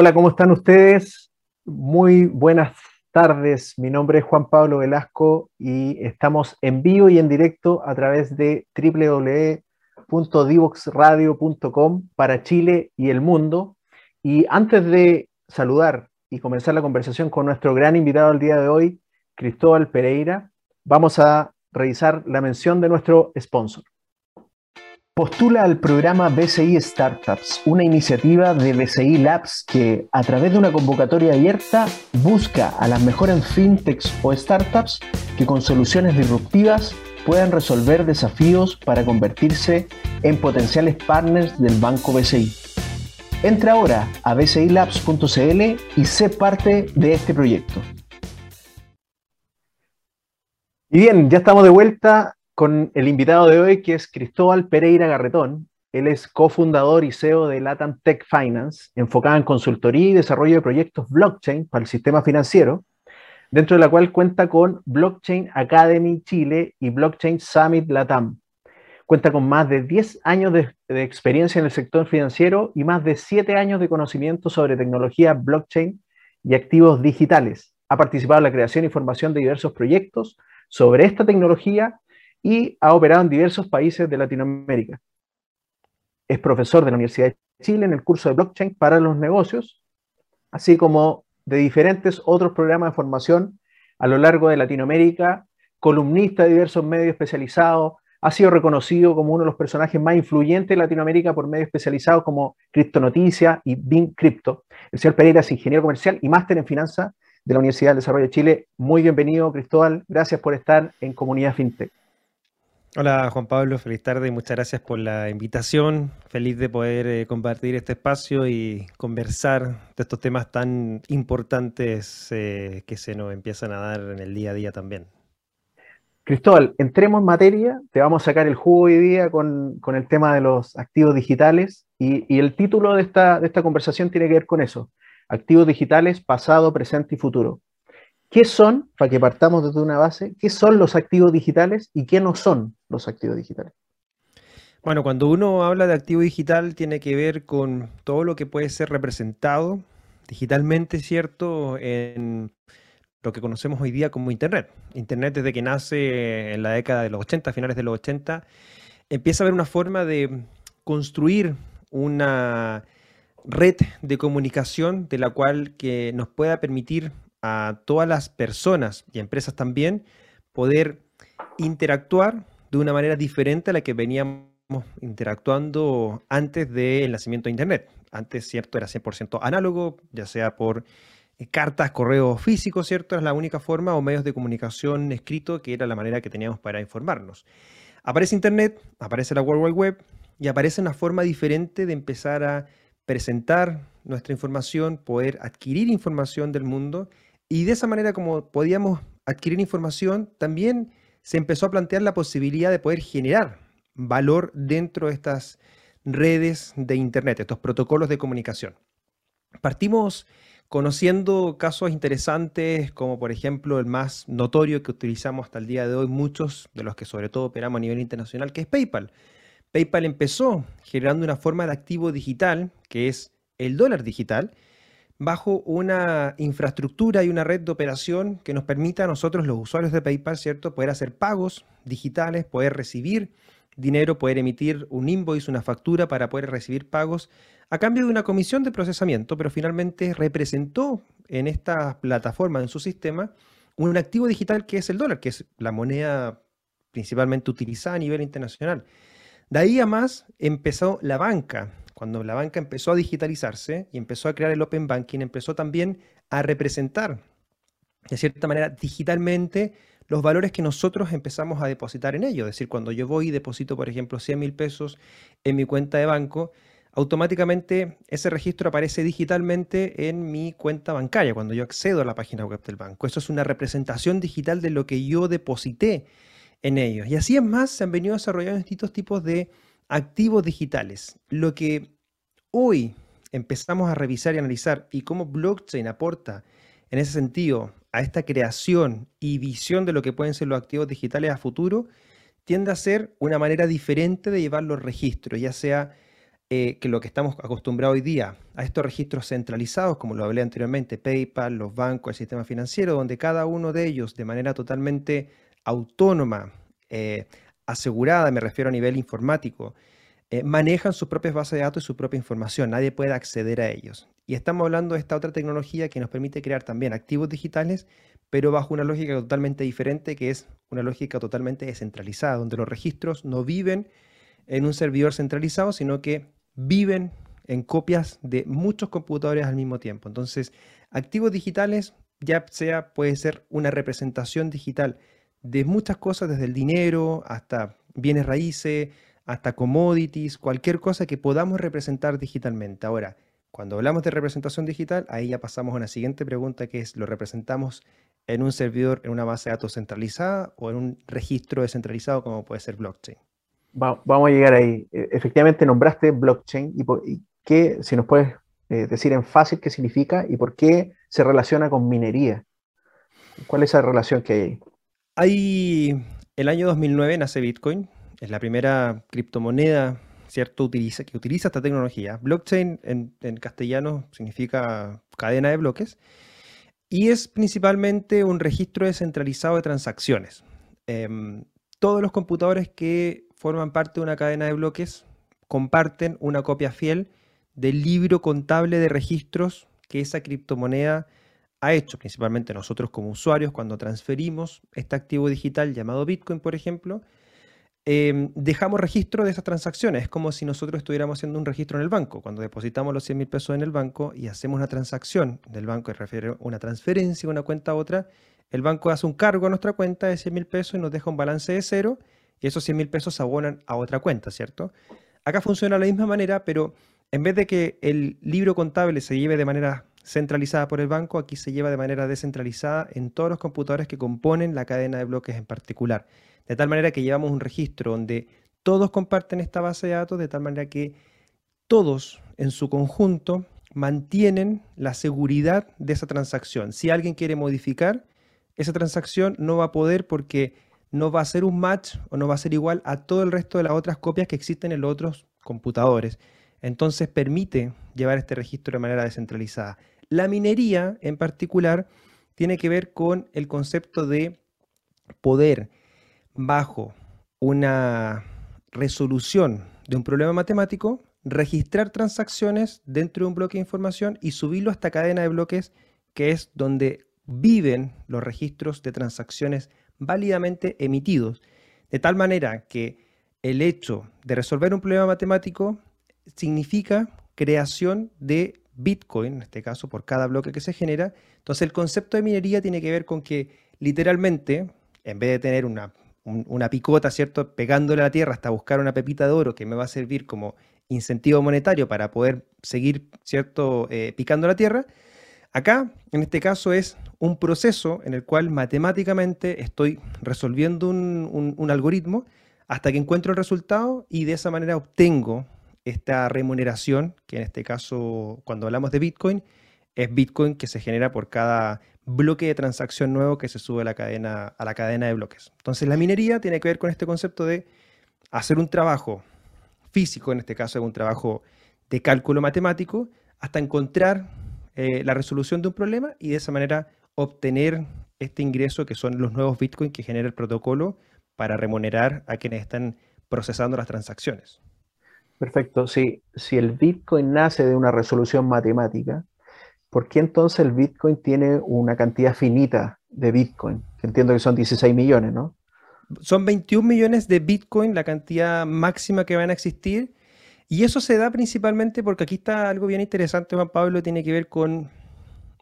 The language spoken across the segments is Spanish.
Hola, ¿cómo están ustedes? Muy buenas tardes. Mi nombre es Juan Pablo Velasco y estamos en vivo y en directo a través de www.divoxradio.com para Chile y el mundo. Y antes de saludar y comenzar la conversación con nuestro gran invitado el día de hoy, Cristóbal Pereira, vamos a revisar la mención de nuestro sponsor. Postula al programa BCI Startups, una iniciativa de BCI Labs que, a través de una convocatoria abierta, busca a las mejores fintechs o startups que con soluciones disruptivas puedan resolver desafíos para convertirse en potenciales partners del banco BCI. Entra ahora a bcilabs.cl y sé parte de este proyecto. Y bien, ya estamos de vuelta con el invitado de hoy, que es Cristóbal Pereira Garretón. Él es cofundador y CEO de Latam Tech Finance, enfocada en consultoría y desarrollo de proyectos blockchain para el sistema financiero, dentro de la cual cuenta con Blockchain Academy Chile y Blockchain Summit Latam. Cuenta con más de 10 años de, de experiencia en el sector financiero y más de 7 años de conocimiento sobre tecnología blockchain y activos digitales. Ha participado en la creación y formación de diversos proyectos sobre esta tecnología y ha operado en diversos países de Latinoamérica. Es profesor de la Universidad de Chile en el curso de blockchain para los negocios, así como de diferentes otros programas de formación a lo largo de Latinoamérica, columnista de diversos medios especializados, ha sido reconocido como uno de los personajes más influyentes de Latinoamérica por medios especializados como Cripto Noticias y Bing Crypto. El señor Pereira es ingeniero comercial y máster en finanzas de la Universidad del Desarrollo de Chile. Muy bienvenido, Cristóbal. Gracias por estar en Comunidad FinTech. Hola Juan Pablo, feliz tarde y muchas gracias por la invitación. Feliz de poder eh, compartir este espacio y conversar de estos temas tan importantes eh, que se nos empiezan a dar en el día a día también. Cristóbal, entremos en materia, te vamos a sacar el jugo hoy día con, con el tema de los activos digitales y, y el título de esta, de esta conversación tiene que ver con eso, activos digitales, pasado, presente y futuro. ¿Qué son, para que partamos desde una base, qué son los activos digitales y qué no son los activos digitales? Bueno, cuando uno habla de activo digital tiene que ver con todo lo que puede ser representado digitalmente, ¿cierto? En lo que conocemos hoy día como Internet. Internet desde que nace en la década de los 80, finales de los 80, empieza a haber una forma de construir una red de comunicación de la cual que nos pueda permitir a todas las personas y empresas también poder interactuar de una manera diferente a la que veníamos interactuando antes del nacimiento de Internet. Antes, ¿cierto? Era 100% análogo, ya sea por eh, cartas, correos físicos, ¿cierto? Era la única forma o medios de comunicación escrito que era la manera que teníamos para informarnos. Aparece Internet, aparece la World Wide Web y aparece una forma diferente de empezar a presentar nuestra información, poder adquirir información del mundo y de esa manera, como podíamos adquirir información, también se empezó a plantear la posibilidad de poder generar valor dentro de estas redes de Internet, estos protocolos de comunicación. Partimos conociendo casos interesantes como por ejemplo el más notorio que utilizamos hasta el día de hoy, muchos de los que sobre todo operamos a nivel internacional, que es PayPal. PayPal empezó generando una forma de activo digital, que es el dólar digital, bajo una infraestructura y una red de operación que nos permita a nosotros, los usuarios de PayPal, ¿cierto?, poder hacer pagos digitales, poder recibir dinero, poder emitir un invoice, una factura para poder recibir pagos a cambio de una comisión de procesamiento, pero finalmente representó en esta plataforma, en su sistema, un activo digital que es el dólar, que es la moneda principalmente utilizada a nivel internacional. De ahí a más empezó la banca, cuando la banca empezó a digitalizarse y empezó a crear el Open Banking, empezó también a representar, de cierta manera, digitalmente los valores que nosotros empezamos a depositar en ello. Es decir, cuando yo voy y deposito, por ejemplo, 100 mil pesos en mi cuenta de banco, automáticamente ese registro aparece digitalmente en mi cuenta bancaria cuando yo accedo a la página web del banco. Eso es una representación digital de lo que yo deposité en ellos. Y así es más, se han venido desarrollando distintos tipos de activos digitales. Lo que hoy empezamos a revisar y analizar y cómo blockchain aporta en ese sentido a esta creación y visión de lo que pueden ser los activos digitales a futuro, tiende a ser una manera diferente de llevar los registros, ya sea eh, que lo que estamos acostumbrados hoy día a estos registros centralizados, como lo hablé anteriormente, PayPal, los bancos, el sistema financiero, donde cada uno de ellos de manera totalmente autónoma, eh, asegurada, me refiero a nivel informático, eh, manejan sus propias bases de datos y su propia información. Nadie puede acceder a ellos. Y estamos hablando de esta otra tecnología que nos permite crear también activos digitales, pero bajo una lógica totalmente diferente, que es una lógica totalmente descentralizada, donde los registros no viven en un servidor centralizado, sino que viven en copias de muchos computadores al mismo tiempo. Entonces, activos digitales ya sea puede ser una representación digital de muchas cosas, desde el dinero hasta bienes raíces, hasta commodities, cualquier cosa que podamos representar digitalmente. Ahora, cuando hablamos de representación digital, ahí ya pasamos a una siguiente pregunta que es, ¿lo representamos en un servidor, en una base de datos centralizada o en un registro descentralizado como puede ser blockchain? vamos a llegar ahí. E, efectivamente, nombraste blockchain y, qué, si nos puedes eh, decir en fácil qué significa y por qué se relaciona con minería. ¿Cuál es esa relación que hay? Hay, el año 2009 nace Bitcoin, es la primera criptomoneda, ¿cierto?, utiliza, que utiliza esta tecnología. Blockchain en, castellano significa cadena de bloques y es principalmente un registro descentralizado de transacciones. Em, todos los computadores que forman parte de una cadena de bloques comparten una copia fiel del libro contable de registros que esa criptomoneda ha hecho, principalmente nosotros como usuarios, cuando transferimos este activo digital llamado Bitcoin, por ejemplo, Em, dejamos registro de esas transacciones. Es como si nosotros estuviéramos haciendo un registro en el banco. Cuando depositamos los 100 mil pesos en el banco y hacemos una transacción del banco, refiere una transferencia de una cuenta a otra, el banco hace un cargo a nuestra cuenta de 100 mil pesos y nos deja un balance de cero y esos 100 mil pesos se abonan a otra cuenta, ¿cierto? Acá funciona de la misma manera, pero en vez de que el libro contable se lleve de manera centralizada por el banco, aquí se lleva de manera descentralizada en todos los computadores que componen la cadena de bloques en particular. De tal manera que llevamos un registro donde todos comparten esta base de datos, de tal manera que todos en su conjunto mantienen la seguridad de esa transacción. Si alguien quiere modificar esa transacción, no va a poder porque no va a ser un match o no va a ser igual a todo el resto de las otras copias que existen en los otros computadores. Entonces permite llevar este registro de manera descentralizada. La minería en particular tiene que ver con el concepto de poder bajo una resolución de un problema matemático, registrar transacciones dentro de un bloque de información y subirlo a esta cadena de bloques que es donde viven los registros de transacciones válidamente emitidos. De tal manera que el hecho de resolver un problema matemático significa creación de Bitcoin, en este caso por cada bloque que se genera. Entonces el concepto de minería tiene que ver con que literalmente, en vez de tener una una picota, ¿cierto? Pegándole a la tierra hasta buscar una pepita de oro que me va a servir como incentivo monetario para poder seguir, ¿cierto? Eh, picando la tierra. Acá, en este caso, es un proceso en el cual matemáticamente estoy resolviendo un, algoritmo hasta que encuentro el resultado y de esa manera obtengo esta remuneración, que en este caso, cuando hablamos de Bitcoin, es Bitcoin que se genera por cada bloque de transacción nuevo que se sube a la cadena, a la cadena de bloques. Entonces la minería tiene que ver con este concepto de hacer un trabajo físico, en este caso un trabajo de cálculo matemático, hasta encontrar eh, la resolución de un problema y de esa manera obtener este ingreso que son los nuevos Bitcoin que genera el protocolo para remunerar a quienes están procesando las transacciones. Perfecto. Si, si el Bitcoin nace de una resolución matemática, ¿por qué entonces el Bitcoin tiene una cantidad finita de Bitcoin? Entiendo que son 16 millones, ¿no? Son 21 millones de Bitcoin la cantidad máxima que van a existir. Y eso se da principalmente porque aquí está algo bien interesante, Juan Pablo, tiene que ver con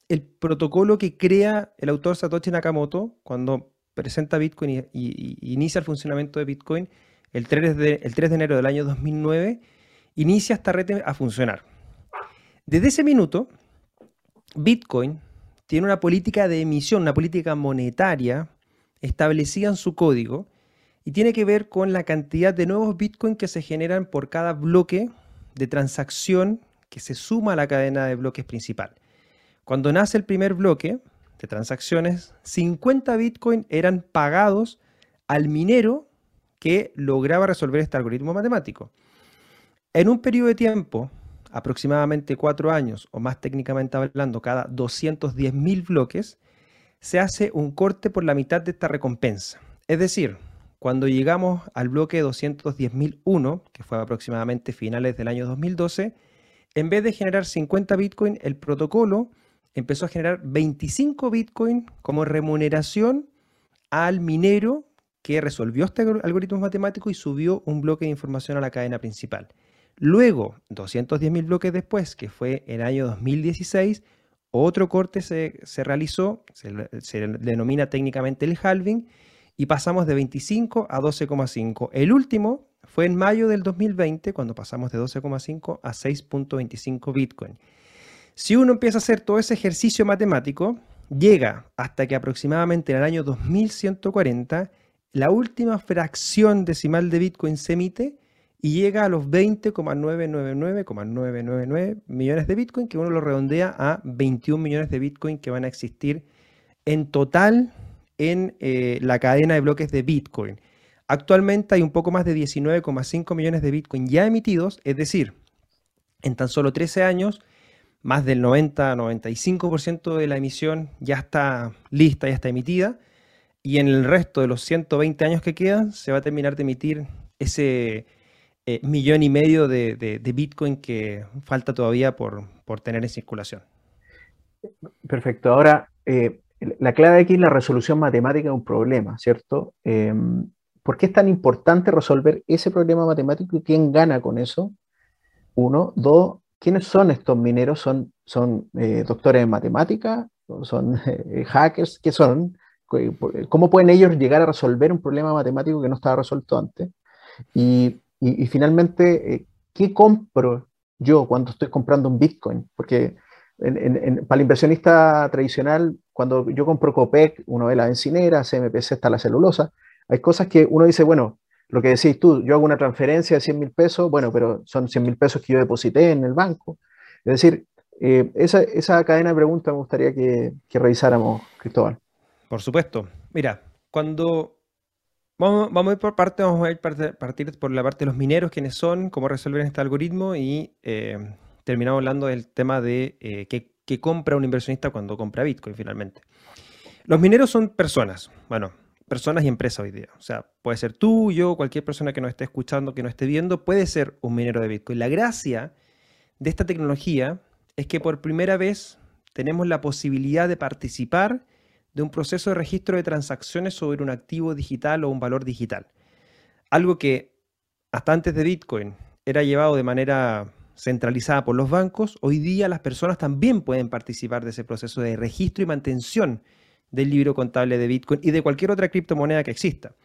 el protocolo que crea el autor Satoshi Nakamoto cuando presenta Bitcoin y, inicia el funcionamiento de Bitcoin el 3 de, el 3 de enero del año 2009, inicia esta red a funcionar. Desde ese minuto, Bitcoin tiene una política de emisión, una política monetaria establecida en su código y tiene que ver con la cantidad de nuevos Bitcoin que se generan por cada bloque de transacción que se suma a la cadena de bloques principal. Cuando nace el primer bloque de transacciones, 50 Bitcoin eran pagados al minero que lograba resolver este algoritmo matemático. En un periodo de tiempo, aproximadamente cuatro años, o más técnicamente hablando, cada 210.000 bloques, se hace un corte por la mitad de esta recompensa. Es decir, cuando llegamos al bloque 210.001, que fue aproximadamente finales del año 2012, en vez de generar 50 Bitcoin, el protocolo empezó a generar 25 Bitcoin como remuneración al minero que resolvió este algoritmo matemático y subió un bloque de información a la cadena principal. Luego, 210.000 bloques después, que fue el año 2016, otro corte se, realizó, se, se, denomina técnicamente el halving, y pasamos de 25 a 12,5. El último fue en mayo del 2020, cuando pasamos de 12,5 a 6.25 Bitcoin. Si uno empieza a hacer todo ese ejercicio matemático, llega hasta que aproximadamente en el año 2140 la última fracción decimal de Bitcoin se emite y llega a los 20,999,999 millones de Bitcoin, que uno lo redondea a 21 millones de Bitcoin que van a existir en total en eh, la cadena de bloques de Bitcoin. Actualmente hay un poco más de 19,5 millones de Bitcoin ya emitidos, es decir, en tan solo 13 años, más del 90-95% de la emisión ya está lista, ya está emitida, y en el resto de los 120 años que quedan se va a terminar de emitir ese eh, millón y medio de, Bitcoin que falta todavía por, tener en circulación. Perfecto. Ahora, eh, la clave aquí es la resolución matemática de un problema, ¿cierto? Em, ¿Por qué es tan importante resolver ese problema matemático y quién gana con eso? Uno. Dos, ¿quiénes son estos mineros? ¿Son, son eh, doctores en matemática? ¿Son hackers? ¿Qué son? ¿Cómo pueden ellos llegar a resolver un problema matemático que no estaba resuelto antes? Y, finalmente, eh, ¿qué compro yo cuando estoy comprando un Bitcoin? Porque para el inversionista tradicional, cuando yo compro Copec, uno ve la bencinera, CMPC está la celulosa, hay cosas que uno dice, bueno, lo que decís tú, yo hago una transferencia de 100 mil pesos, bueno, pero son 100 mil pesos que yo deposité en el banco. Es decir, eh, esa, cadena de preguntas me gustaría que, revisáramos, Cristóbal. Por supuesto. Mira, cuando Vamos, vamos, a ir por parte, vamos a ir partir por la parte de los mineros, quiénes son, cómo resolver este algoritmo y eh, terminamos hablando del tema de eh, qué, compra un inversionista cuando compra Bitcoin finalmente. Los mineros son personas, bueno, personas y empresas hoy día. O sea, puede ser tú, yo, cualquier persona que nos esté escuchando, que nos esté viendo, puede ser un minero de Bitcoin. La gracia de esta tecnología es que por primera vez tenemos la posibilidad de participar de un proceso de registro de transacciones sobre un activo digital o un valor digital. Algo que hasta antes de Bitcoin era llevado de manera centralizada por los bancos, hoy día las personas también pueden participar de ese proceso de registro y mantención del libro contable de Bitcoin y de cualquier otra criptomoneda que exista.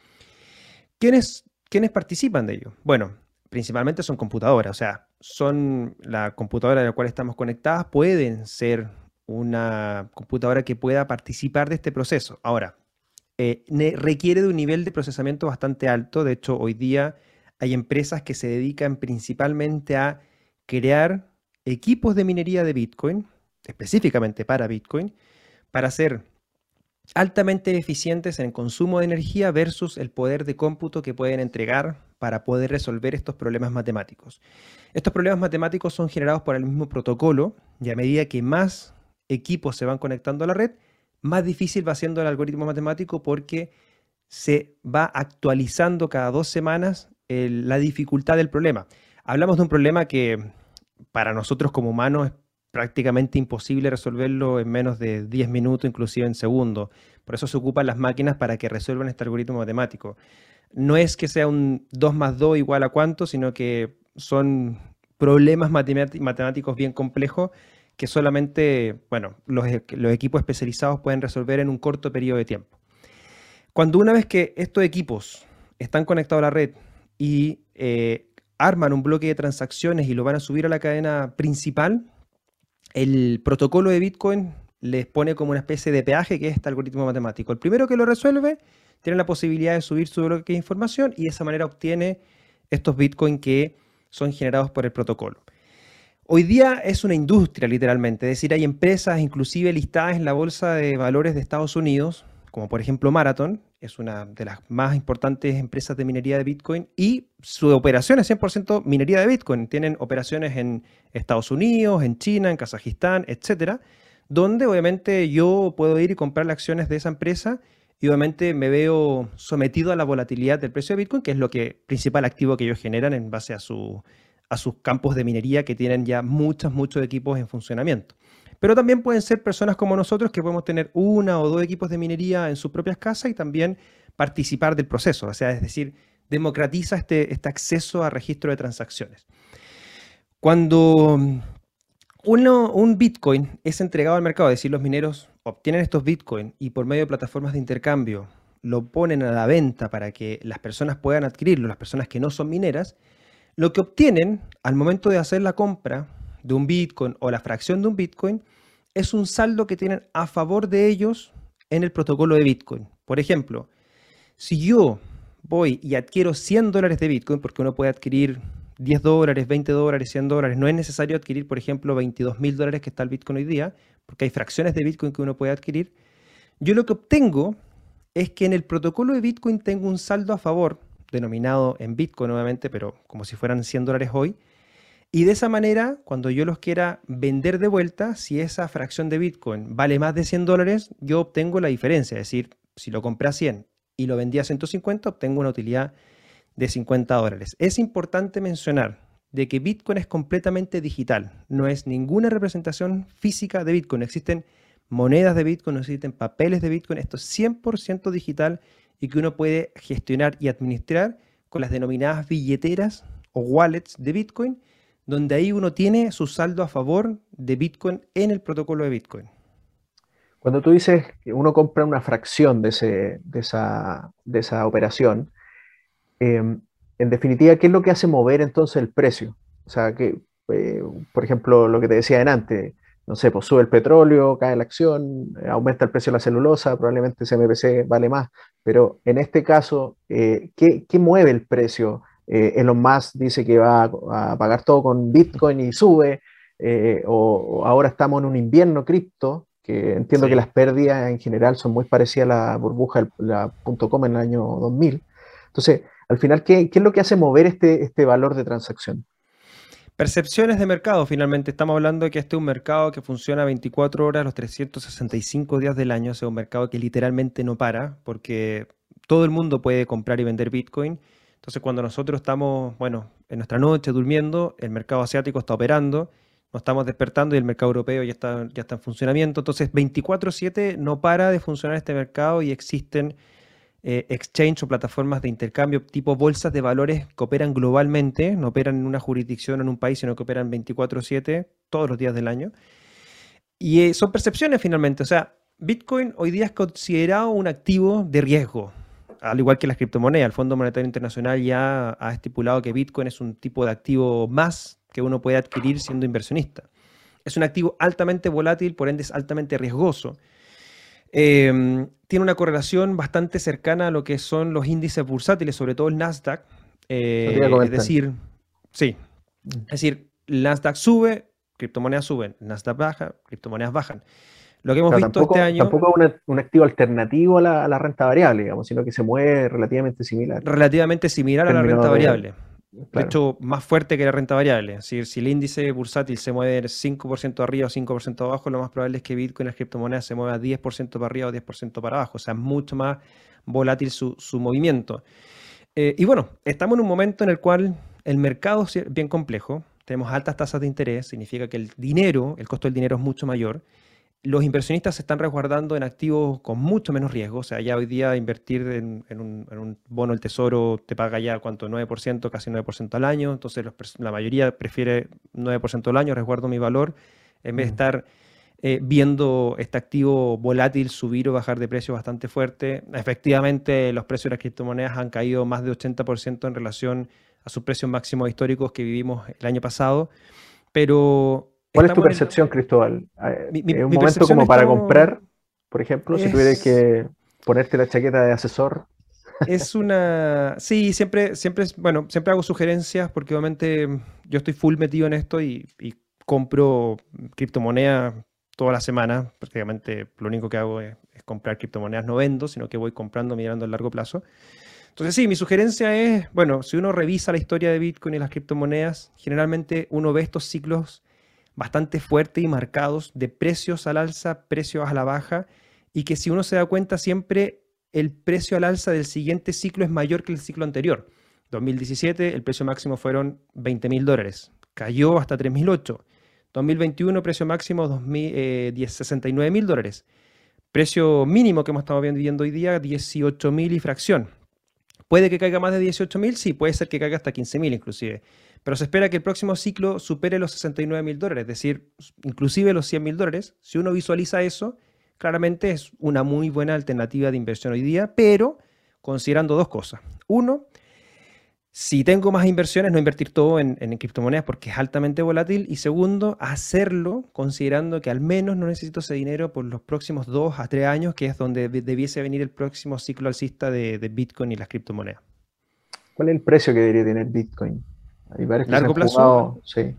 ¿Quiénes, ¿Quiénes participan de ello? Bueno, principalmente son computadoras, o sea, son la computadora a la cual estamos conectadas, pueden ser una computadora que pueda participar de este proceso. Ahora, eh, requiere de un nivel de procesamiento bastante alto, de hecho, hoy día hay empresas que se dedican principalmente a crear equipos de minería de Bitcoin, específicamente para Bitcoin, para ser altamente eficientes en consumo de energía versus el poder de cómputo que pueden entregar para poder resolver estos problemas matemáticos. Estos problemas matemáticos son generados por el mismo protocolo y a medida que más equipos se van conectando a la red, más difícil va siendo el algoritmo matemático porque se va actualizando cada dos semanas la dificultad del problema. Hablamos de un problema que para nosotros como humanos es prácticamente imposible resolverlo en menos de 10 minutos, inclusive en segundos. Por eso se ocupan las máquinas para que resuelvan este algoritmo matemático. No es que sea un 2 más 2 igual a cuánto, sino que son problemas matemáticos bien complejos que solamente, bueno, los, los equipos especializados pueden resolver en un corto periodo de tiempo. Cuando una vez que estos equipos están conectados a la red y eh, arman un bloque de transacciones y lo van a subir a la cadena principal, el protocolo de Bitcoin les pone como una especie de peaje que es este algoritmo matemático. El primero que lo resuelve tiene la posibilidad de subir su bloque de información y de esa manera obtiene estos Bitcoin que son generados por el protocolo. Hoy día es una industria literalmente, es decir, hay empresas inclusive listadas en la Bolsa de Valores de Estados Unidos como por ejemplo Marathon, es una de las más importantes empresas de minería de Bitcoin y su operación es 100% minería de Bitcoin. Tienen operaciones en Estados Unidos, en China, en Kazajistán, etcétera, donde obviamente yo puedo ir y comprar las acciones de esa empresa y obviamente me veo sometido a la volatilidad del precio de Bitcoin, que es lo que principal activo que ellos generan en base a, su, a sus campos de minería que tienen ya muchos, muchos equipos en funcionamiento. Pero también pueden ser personas como nosotros que podemos tener una o dos equipos de minería en sus propias casas y también participar del proceso. O sea, es decir, democratiza este, este acceso a registro de transacciones. Cuando un Bitcoin es entregado al mercado, es decir, los mineros obtienen estos Bitcoin y por medio de plataformas de intercambio lo ponen a la venta para que las personas puedan adquirirlo, las personas que no son mineras, lo que obtienen al momento de hacer la compra de un Bitcoin o la fracción de un Bitcoin es un saldo que tienen a favor de ellos en el protocolo de Bitcoin. Por ejemplo, si yo voy y adquiero 100 dólares de Bitcoin, porque uno puede adquirir 10 dólares, 20 dólares, 100 dólares, no es necesario adquirir, por ejemplo, 22 mil dólares que está el Bitcoin hoy día, porque hay fracciones de Bitcoin que uno puede adquirir. Yo lo que obtengo es que en el protocolo de Bitcoin tengo un saldo a favor, denominado en Bitcoin obviamente, pero como si fueran 100 dólares hoy, y de esa manera, cuando yo los quiera vender de vuelta, si esa fracción de Bitcoin vale más de 100 dólares, yo obtengo la diferencia. Es decir, si lo compré a 100 y lo vendí a 150, obtengo una utilidad de 50 dólares. Es importante mencionar de que Bitcoin es completamente digital. No es ninguna representación física de Bitcoin. Existen monedas de Bitcoin, existen papeles de Bitcoin. Esto es 100% digital y que uno puede gestionar y administrar con las denominadas billeteras o wallets de Bitcoin donde ahí uno tiene su saldo a favor de Bitcoin en el protocolo de Bitcoin. Cuando tú dices que uno compra una fracción de, esa, operación, em, en definitiva, ¿qué es lo que hace mover entonces el precio? O sea, que, eh, por ejemplo, lo que te decía antes, no sé, pues sube el petróleo, cae la acción, aumenta el precio de la celulosa, probablemente ese MPC vale más, pero en este caso, eh, ¿qué, ¿qué, mueve el precio? eh, Elon Musk dice que va a, pagar todo con Bitcoin y sube, eh, o, ahora estamos en un invierno cripto, que entiendo que las pérdidas en general son muy parecidas a la burbuja la .com en el año 2000. Entonces, al final, ¿qué, es lo que hace mover este, este valor de transacción? Percepciones de mercado, finalmente. Estamos hablando de que este es un mercado que funciona 24 horas los 365 días del año, o sea, un mercado que literalmente no para, porque todo el mundo puede comprar y vender Bitcoin entonces, cuando nosotros estamos, bueno, en nuestra noche durmiendo, el mercado asiático está operando, nos estamos despertando y el mercado europeo ya está, ya está en funcionamiento. Entonces, 24/7 no para de funcionar este mercado y existen eh, exchange o plataformas de intercambio tipo bolsas de valores que operan globalmente, no operan en una jurisdicción o en un país, sino que operan 24/7 todos los días del año. Y eh, son percepciones finalmente. O sea, Bitcoin hoy día es considerado un activo de riesgo al igual que las criptomonedas, el Fondo Monetario Internacional ya ha estipulado que Bitcoin es un tipo de activo más que uno puede adquirir siendo inversionista. Es un activo altamente volátil, por ende es altamente riesgoso. Em, tiene una correlación bastante cercana a lo que son los índices bursátiles, sobre todo el Nasdaq. Eh, es decir, sí, mm. es decir, el Nasdaq sube, criptomonedas suben, Nasdaq baja, criptomonedas bajan. Lo que hemos visto este año. Tampoco es un activo alternativo a la, renta variable, digamos, sino que se mueve relativamente similar. Relativamente similar a la renta variable. De hecho, más fuerte que la renta variable. Si, si el índice bursátil se mueve 5% arriba o 5% abajo, lo más probable es que Bitcoin, las criptomonedas, se mueva 10% para arriba o 10% para abajo. O sea, es mucho más volátil su, movimiento. Eh, y bueno, estamos en un momento en el cual el mercado es bien complejo. Tenemos altas tasas de interés, significa que el dinero, el costo del dinero es mucho mayor los inversionistas se están resguardando en activos con mucho menos riesgo. O sea, ya hoy día invertir en, un, bono del tesoro te paga ya cuánto, 9%, casi 9% al año. Entonces la mayoría prefiere 9% al año, resguardo mi valor, en vez de estar eh, viendo este activo volátil subir o bajar de precio bastante fuerte. Efectivamente, los precios de las criptomonedas han caído más de 80% en relación a sus precios máximos históricos que vivimos el año pasado. Pero ¿Cuál es tu percepción, Cristóbal? ¿Es un momento como para comprar, por ejemplo, si tuvieras que ponerte la chaqueta de asesor? Es una... Sí, siempre, siempre, bueno, siempre hago sugerencias porque obviamente yo estoy full metido en esto y, compro criptomonedas toda la semana, prácticamente lo único que hago es, comprar criptomonedas, no vendo, sino que voy comprando mirando a largo plazo. Entonces sí, mi sugerencia es, bueno, si uno revisa la historia de Bitcoin y las criptomonedas, generalmente uno ve estos ciclos bastante fuertes y marcados de precios al alza, precios a la baja, y que si uno se da cuenta siempre el precio al alza del siguiente ciclo es mayor que el ciclo anterior. 2017 el precio máximo fueron 20 mil dólares, cayó hasta 3.008. 2021 precio máximo 69 mil dólares. Precio mínimo que hemos estado viendo hoy día, 18 mil y fracción. ¿Puede que caiga más de 18.000? Sí, puede ser que caiga hasta 15.000 inclusive. Pero se espera que el próximo ciclo supere los 69.000 dólares, es decir, inclusive los 100.000 dólares. Si uno visualiza eso, claramente es una muy buena alternativa de inversión hoy día, pero considerando dos cosas. Uno, si tengo más inversiones, no invertir todo en, criptomonedas porque es altamente volátil. Y segundo, hacerlo considerando que al menos no necesito ese dinero por los próximos dos a tres años, que es donde debiese venir el próximo ciclo alcista de, Bitcoin y las criptomonedas. ¿Cuál es el precio que debería tener Bitcoin? ¿Largo plazo? sí.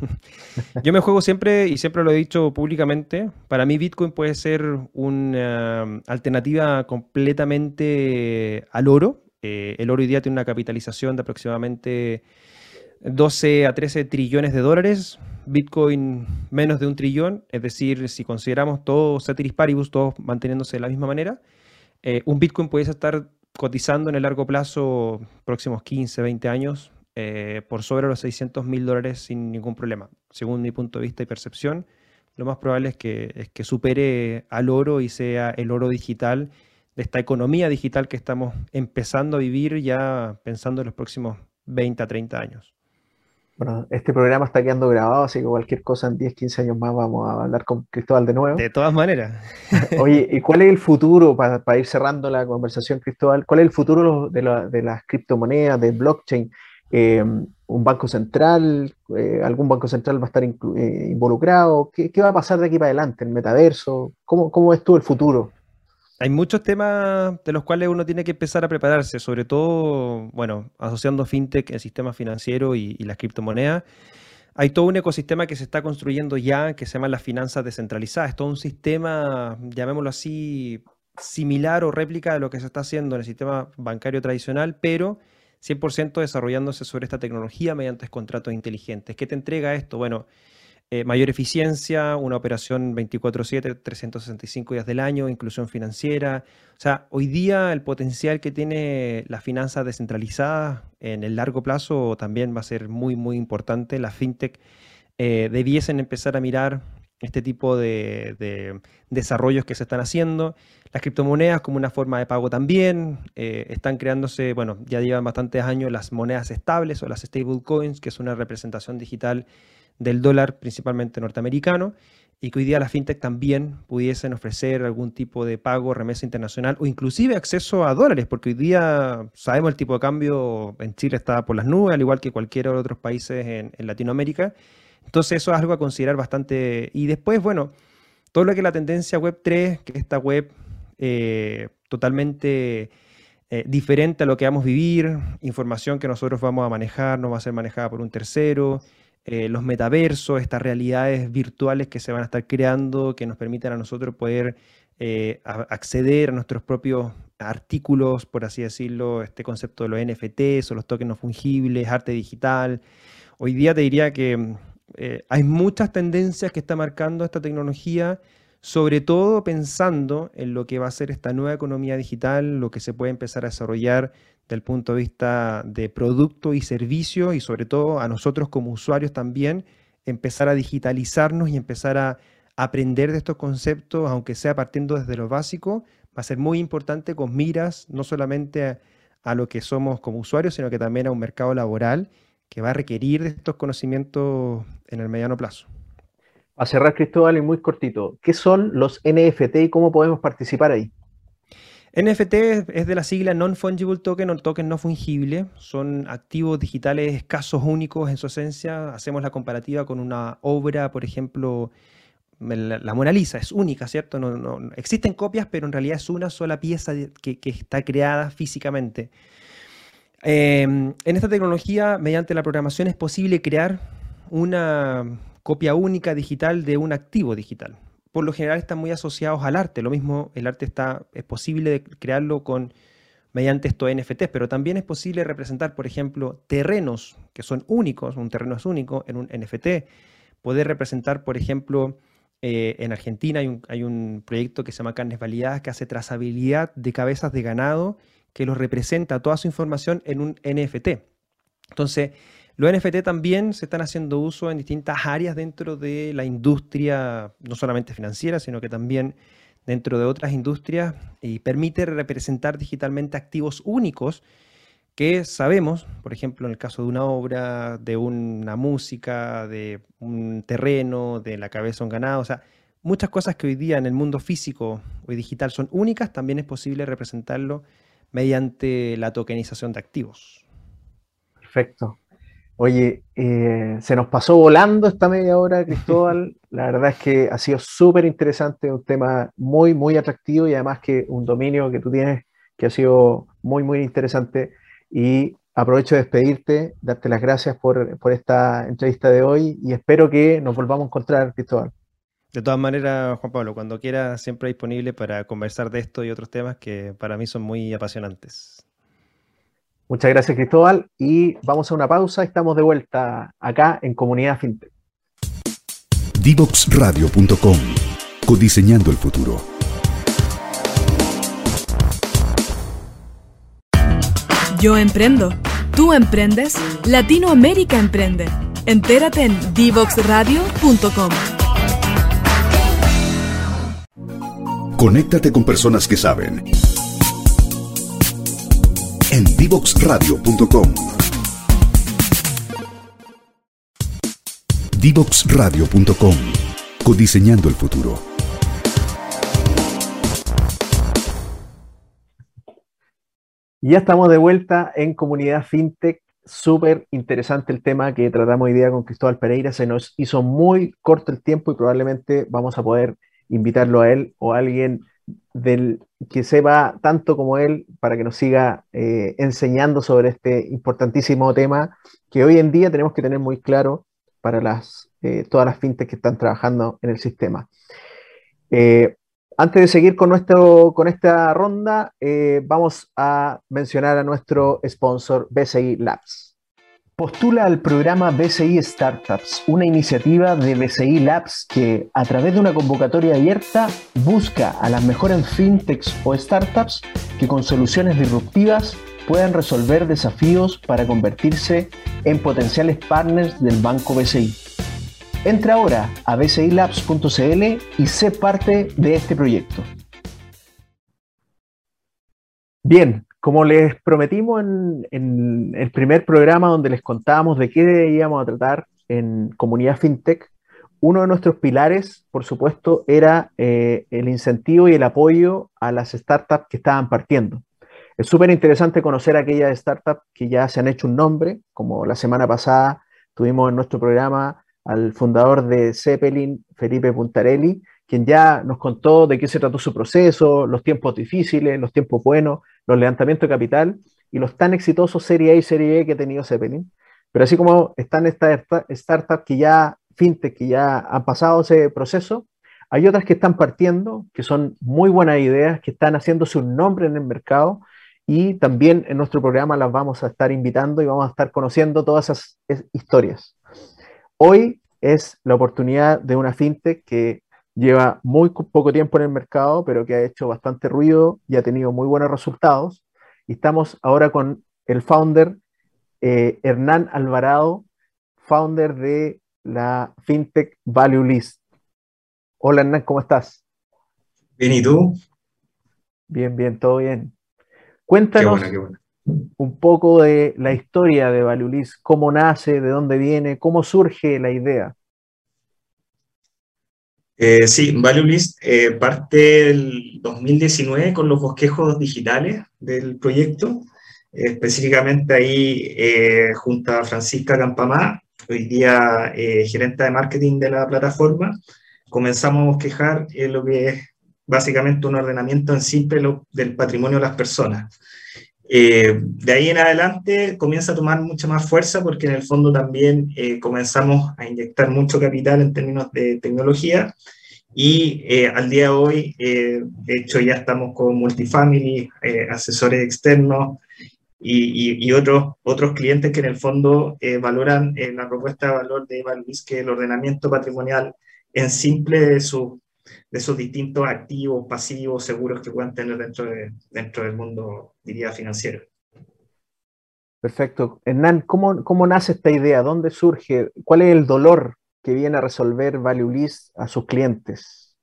Yo me juego siempre, y siempre lo he dicho públicamente, para mí Bitcoin puede ser una alternativa completamente al oro, eh, el oro hoy día tiene una capitalización de aproximadamente 12 a 13 trillones de dólares, Bitcoin menos de un trillón, es decir, si consideramos todo ceteris paribus, todos manteniéndose de la misma manera, eh, un Bitcoin puede estar cotizando en el largo plazo, próximos 15, 20 años, eh, por sobre los 600 mil dólares sin ningún problema. Según mi punto de vista y percepción, lo más probable que, es que supere al oro y sea el oro digital de esta economía digital que estamos empezando a vivir ya pensando en los próximos 20 a 30 años. Bueno, este programa está quedando grabado, así que cualquier cosa en 10, 15 años más vamos a hablar con Cristóbal de nuevo. De todas maneras. Oye, ¿y cuál es el futuro, para, ir cerrando la conversación, Cristóbal, cuál es el futuro de, las criptomonedas, de blockchain? Eh, ¿Un banco central? Eh, ¿Algún banco central va a estar eh, involucrado? ¿Qué, va a pasar de aquí para adelante? ¿El metaverso? ¿Cómo, cómo ves tú el futuro? Hay muchos temas de los cuales uno tiene que empezar a prepararse, sobre todo, bueno, asociando fintech, el sistema financiero y, las criptomonedas. Hay todo un ecosistema que se está construyendo ya, que se llama las finanzas descentralizadas. Es todo un sistema, llamémoslo así, similar o réplica de lo que se está haciendo en el sistema bancario tradicional, pero 100% desarrollándose sobre esta tecnología mediante contratos inteligentes. ¿Qué te entrega esto? Bueno, eh, mayor eficiencia, una operación 24/7, 365 días del año, inclusión financiera. O sea, hoy día el potencial que tiene las finanzas descentralizadas en el largo plazo también va a ser muy, muy importante. Las fintech eh, debiesen empezar a mirar este tipo de, desarrollos que se están haciendo. Las criptomonedas como una forma de pago también. Eh, están creándose, bueno, ya llevan bastantes años las monedas estables o las stable coins, que es una representación digital del dólar principalmente norteamericano y que hoy día las fintech también pudiesen ofrecer algún tipo de pago, remesa internacional o inclusive acceso a dólares, porque hoy día sabemos el tipo de cambio en Chile está por las nubes, al igual que cualquiera de otros países en, Latinoamérica. Entonces eso es algo a considerar bastante. Y después, bueno, todo lo que es la tendencia web 3, que es esta web eh, totalmente eh, diferente a lo que vamos a vivir, información que nosotros vamos a manejar no va a ser manejada por un tercero. Eh, los metaversos, estas realidades virtuales que se van a estar creando, que nos permiten a nosotros poder eh, acceder a nuestros propios artículos, por así decirlo, este concepto de los NFTs o los tokens no fungibles, arte digital. Hoy día te diría que eh, hay muchas tendencias que está marcando esta tecnología, sobre todo pensando en lo que va a ser esta nueva economía digital, lo que se puede empezar a desarrollar del punto de vista de producto y servicio y sobre todo a nosotros como usuarios también empezar a digitalizarnos y empezar a aprender de estos conceptos, aunque sea partiendo desde lo básico, va a ser muy importante con miras no solamente a, lo que somos como usuarios, sino que también a un mercado laboral que va a requerir de estos conocimientos en el mediano plazo. A cerrar, Cristóbal, y muy cortito, ¿qué son los NFT y cómo podemos participar ahí? NFT es de la sigla Non-Fungible Token o token no fungible. Son activos digitales escasos, únicos en su esencia. Hacemos la comparativa con una obra, por ejemplo, la, Mona Lisa, es única, ¿cierto? No, existen copias, pero en realidad es una sola pieza que, está creada físicamente. Em, en esta tecnología, mediante la programación, es posible crear una copia única digital de un activo digital. Por lo general están muy asociados al arte. Lo mismo, el arte está, es posible crearlo con mediante estos NFTs, pero también es posible representar, por ejemplo, terrenos que son únicos, un terreno es único en un NFT, poder representar, por ejemplo, eh, en Argentina hay un, hay un, proyecto que se llama Carnes Validadas que hace trazabilidad de cabezas de ganado que los representa toda su información en un NFT. Entonces, los NFT también se están haciendo uso en distintas áreas dentro de la industria, no solamente financiera, sino que también dentro de otras industrias y permite representar digitalmente activos únicos que sabemos, por ejemplo, en el caso de una obra, de una música, de un terreno, de la cabeza de un ganado, o sea, muchas cosas que hoy día en el mundo físico o digital son únicas, también es posible representarlo mediante la tokenización de activos. Perfecto. Oye, eh, se nos pasó volando esta media hora, Cristóbal. La verdad es que ha sido súper interesante, un tema muy, muy atractivo y además que un dominio que tú tienes que ha sido muy, muy interesante. Y aprovecho de despedirte, darte las gracias por, por esta entrevista de hoy y espero que nos volvamos a encontrar, Cristóbal. De todas maneras, Juan Pablo, cuando quiera, siempre disponible para conversar de esto y otros temas que para mí son muy apasionantes. Muchas gracias, Cristóbal. Y vamos a una pausa. Estamos de vuelta acá en Comunidad FinTech. Divoxradio.com Codiseñando el futuro. Yo emprendo. Tú emprendes. Latinoamérica emprende. Entérate en divoxradio.com. Conéctate con personas que saben en divoxradio.com. Divoxradio.com. Codiseñando el futuro. Ya estamos de vuelta en Comunidad FinTech. Súper interesante el tema que tratamos hoy día con Cristóbal Pereira. Se nos hizo muy corto el tiempo y probablemente vamos a poder invitarlo a él o a alguien del, que sepa tanto como él para que nos siga eh, enseñando sobre este importantísimo tema que hoy en día tenemos que tener muy claro para las, eh, todas las fintechs que están trabajando en el sistema. Eh, antes de seguir con, nuestro, con esta ronda, vamos a mencionar a nuestro sponsor BCI Labs. Postula al programa BCI Startups, una iniciativa de BCI Labs que, a través de una convocatoria abierta, busca a las mejores fintechs o startups que con soluciones disruptivas puedan resolver desafíos para convertirse en potenciales partners del banco BCI. Entra ahora a bcilabs.cl y sé parte de este proyecto. Bien, como les prometimos en, el primer programa donde les contábamos de qué íbamos a tratar en Comunidad FinTech, uno de nuestros pilares, por supuesto, era eh, el incentivo y el apoyo a las startups que estaban partiendo. Es súper interesante conocer aquellas startups que ya se han hecho un nombre, como la semana pasada tuvimos en nuestro programa al fundador de Zeppelin, Felipe Puntarelli, quien ya nos contó de qué se trató su proceso, los tiempos difíciles, los tiempos buenos, los levantamientos de capital y los tan exitosos Serie A y Serie B que ha tenido Zeppelin. Pero así como están estas startups que ya, fintech, que ya han pasado ese proceso, hay otras que están partiendo, que son muy buenas ideas, que están haciéndose un nombre en el mercado y también en nuestro programa las vamos a estar invitando y vamos a estar conociendo todas esas historias. Hoy es la oportunidad de una fintech que lleva muy poco tiempo en el mercado, pero que ha hecho bastante ruido y ha tenido muy buenos resultados. Y estamos ahora con el founder eh, Hernán Alvarado, founder de la FinTech Value List. Hola Hernán, ¿cómo estás? Bien, ¿y tú? Bien, bien, todo bien. Cuéntanos un poco de la historia de Value List, cómo nace, de dónde viene, cómo surge la idea. Eh, sí, Value List eh, parte del 2019 con los bosquejos digitales del proyecto, específicamente ahí eh, junto a Francisca Campamá, hoy día gerente de marketing de la plataforma, comenzamos a bosquejar lo que es básicamente un ordenamiento en simple del patrimonio de las personas. De ahí en adelante comienza a tomar mucha más fuerza porque en el fondo también comenzamos a inyectar mucho capital en términos de tecnología Y eh, al día de hoy, eh, de hecho, ya estamos con multifamily, eh, asesores externos y, y, otros, otros clientes que en el fondo valoran la propuesta de valor de Luis, que el ordenamiento patrimonial en simple de, su, de sus distintos activos, pasivos, seguros que puedan tener dentro, de, dentro del mundo, diría, financiero. Perfecto. Hernán, ¿cómo, ¿cómo nace esta idea? ¿Dónde surge? ¿Cuál es el dolor que viene a resolver Value List a sus clientes?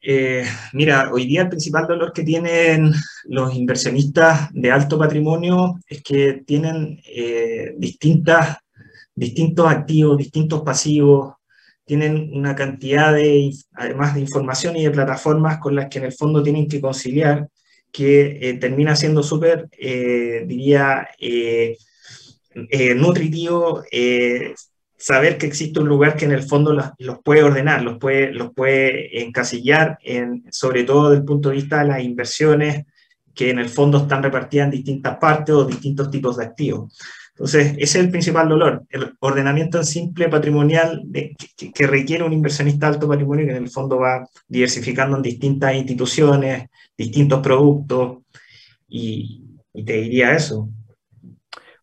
Eh, mira, hoy día el principal dolor que tienen los inversionistas de alto patrimonio es que tienen eh, distintas, distintos activos, distintos pasivos, tienen una cantidad de, además de información y de plataformas con las que en el fondo tienen que conciliar, que eh, termina siendo súper, diría, nutritivo saber que existe un lugar que en el fondo los, puede ordenar, los puede, los puede encasillar, en, sobre todo desde el punto de vista de las inversiones que en el fondo están repartidas en distintas partes o distintos tipos de activos. Entonces, ese es el principal dolor, el ordenamiento en simple patrimonial que, requiere un inversionista alto patrimonio que en el fondo va diversificando en distintas instituciones, distintos productos, y, y te diría eso,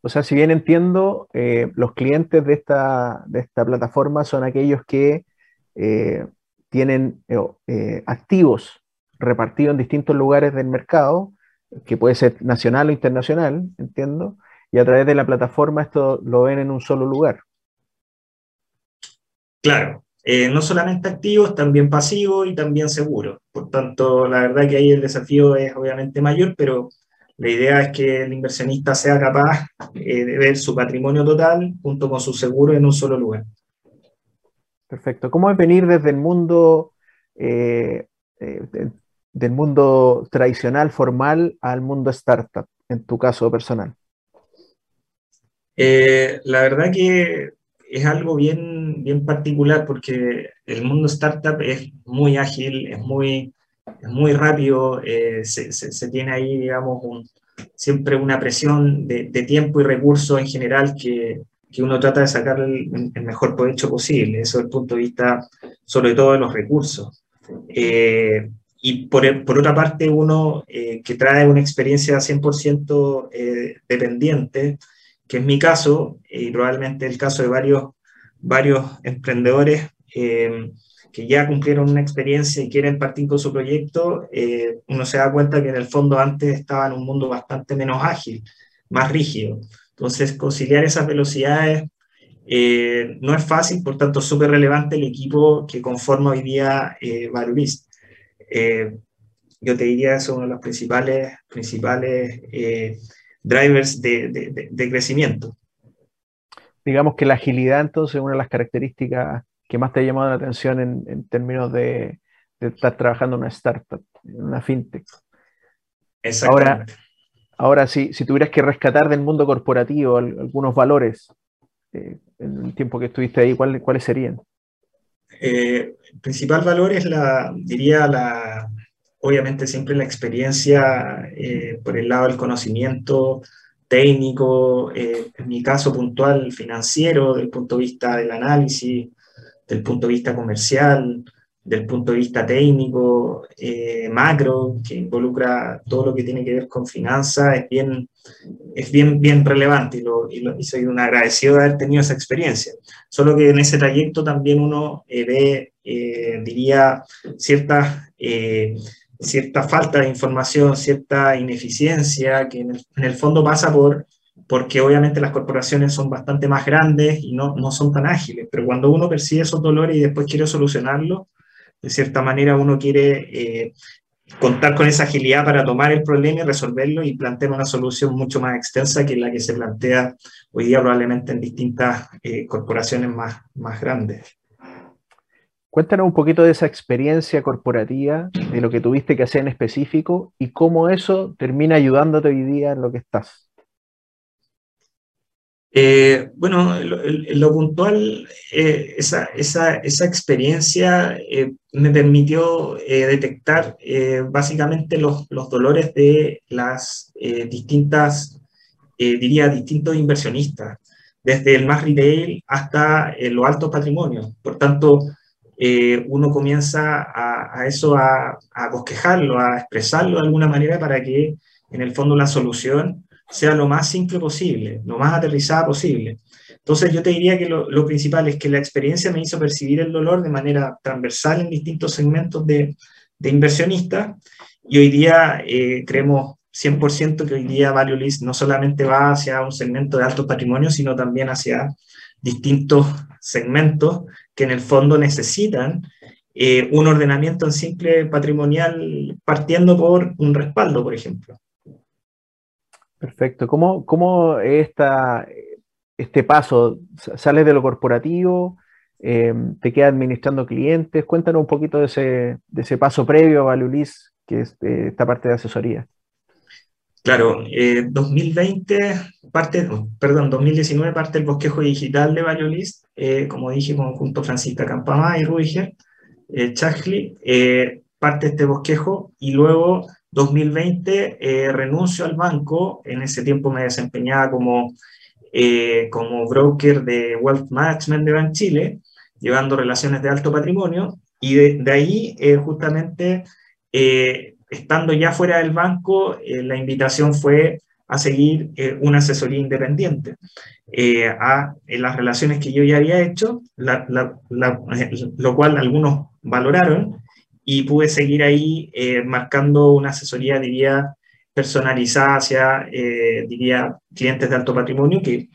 o sea, si bien entiendo, eh, los clientes de esta, de esta plataforma son aquellos que eh, tienen eh, activos repartidos en distintos lugares del mercado, que puede ser nacional o internacional, entiendo, y a través de la plataforma esto lo ven en un solo lugar. Claro, no solamente activos, también pasivos y también seguros. Por tanto, la verdad que ahí el desafío es obviamente mayor, pero la idea es que el inversionista sea capaz eh, de ver su patrimonio total junto con su seguro en un solo lugar. Perfecto. ¿Cómo es venir desde el mundo, eh, eh, del mundo tradicional, formal, al mundo startup, en tu caso personal? La verdad que es algo bien, bien particular porque el mundo startup es muy ágil, es muy es muy rápido, eh, se, se, tiene ahí, digamos, siempre una presión de, de, tiempo y recursos en general que, que uno trata de sacar el, mejor provecho posible, eso desde el punto de vista sobre todo de los recursos. Eh, y por, por, otra parte, uno eh, que trae una experiencia 100% dependiente, que es mi caso, y probablemente el caso de varios, varios emprendedores, que ya cumplieron una experiencia y quieren partir con su proyecto, eh, uno se da cuenta que en el fondo antes estaba en un mundo bastante menos ágil, más rígido. Entonces, conciliar esas velocidades eh, no es fácil, por tanto, súper relevante el equipo que conforma hoy día eh, eh yo te diría, es uno de los principales, principales drivers de, de, de crecimiento. Digamos que la agilidad, entonces, es una de las características ¿Qué más te ha llamado la atención en, términos de, estar trabajando en una startup, en una fintech? Ahora, ahora si, si tuvieras que rescatar del mundo corporativo algunos valores eh, en el tiempo que estuviste ahí, ¿cuáles, cuáles serían? Eh, el principal valor es la, diría, la, obviamente siempre la experiencia eh, por el lado del conocimiento técnico, en mi caso puntual financiero, del punto de vista del análisis, del punto de vista comercial, del punto de vista técnico, eh, macro, que involucra todo lo que tiene que ver con finanzas, es bien, es bien, bien relevante y, lo, y, soy un agradecido de haber tenido esa experiencia. Solo que en ese trayecto también uno eh, ve, eh, diría, cierta, cierta falta de información, cierta ineficiencia, que en el, fondo pasa por porque obviamente las corporaciones son bastante más grandes y no, no son tan ágiles, pero cuando uno percibe esos dolores y después quiere solucionarlos, de cierta manera uno quiere eh, contar con esa agilidad para tomar el problema y resolverlo y plantear una solución mucho más extensa que la que se plantea hoy día probablemente en distintas eh, corporaciones más, más grandes. Cuéntanos un poquito de esa experiencia corporativa, de lo que tuviste que hacer en específico y cómo eso termina ayudándote hoy día en lo que estás. Eh, bueno, en lo, puntual, eh, esa, esa, esa, experiencia eh, me permitió detectar básicamente los, los, dolores de las distintas, diría, distintos inversionistas, desde el más retail hasta los altos patrimonios. Por tanto, eh, uno comienza a, eso a, a, bosquejarlo, a expresarlo de alguna manera para que en el fondo la solución sea lo más simple posible, lo más aterrizada posible. Entonces yo te diría que lo, principal es que la experiencia me hizo percibir el dolor de manera transversal en distintos segmentos de, de inversionistas y hoy día eh, creemos 100% que hoy día Value List no solamente va hacia un segmento de alto patrimonio, sino también hacia distintos segmentos que en el fondo necesitan eh, un ordenamiento en simple patrimonial partiendo por un respaldo, por ejemplo. Perfecto. ¿Cómo, cómo esta, este paso? ¿Sales de lo corporativo? Eh, ¿Te quedas administrando clientes? Cuéntanos un poquito de ese, de ese paso previo a Valulis, que es eh, esta parte de asesoría. Claro, 2020, eh, parte, perdón, 2019 parte el bosquejo digital de Valulis, como dije, junto a Francisca Campamá y Ruiger, eh, Chagli, parte este bosquejo y luego 2020 eh, renuncio al banco, en ese tiempo me desempeñaba como, eh, como broker de Wealth Management de Chile, llevando relaciones de alto patrimonio, y de, ahí eh, justamente, estando ya fuera del banco, la invitación fue a seguir una asesoría independiente a las relaciones que yo ya había hecho, lo cual algunos valoraron, y pude seguir ahí eh, marcando una asesoría, diría, personalizada hacia, eh, diría, clientes de alto patrimonio, que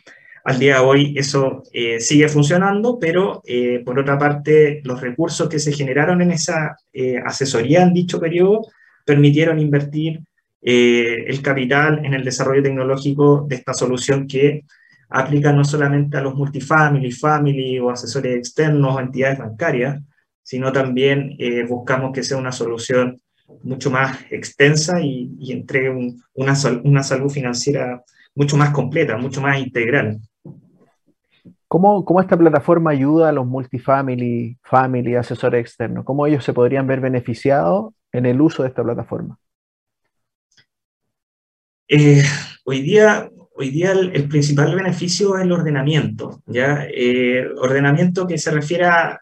al día de hoy eso eh, sigue funcionando, pero por otra parte, los recursos que se generaron en esa asesoría en dicho periodo permitieron invertir el capital en el desarrollo tecnológico de esta solución que aplica no solamente a los multifamily, family o asesores externos o entidades bancarias, sino también eh, buscamos que sea una solución mucho más extensa y, entregue una, una, salud financiera mucho más completa, mucho más integral. ¿Cómo, ¿Cómo, esta plataforma ayuda a los multifamily, family, asesores externos? ¿Cómo ellos se podrían ver beneficiados en el uso de esta plataforma? Eh, hoy día, hoy día el, principal beneficio es el ordenamiento, ¿ya? Eh, ordenamiento que se refiere a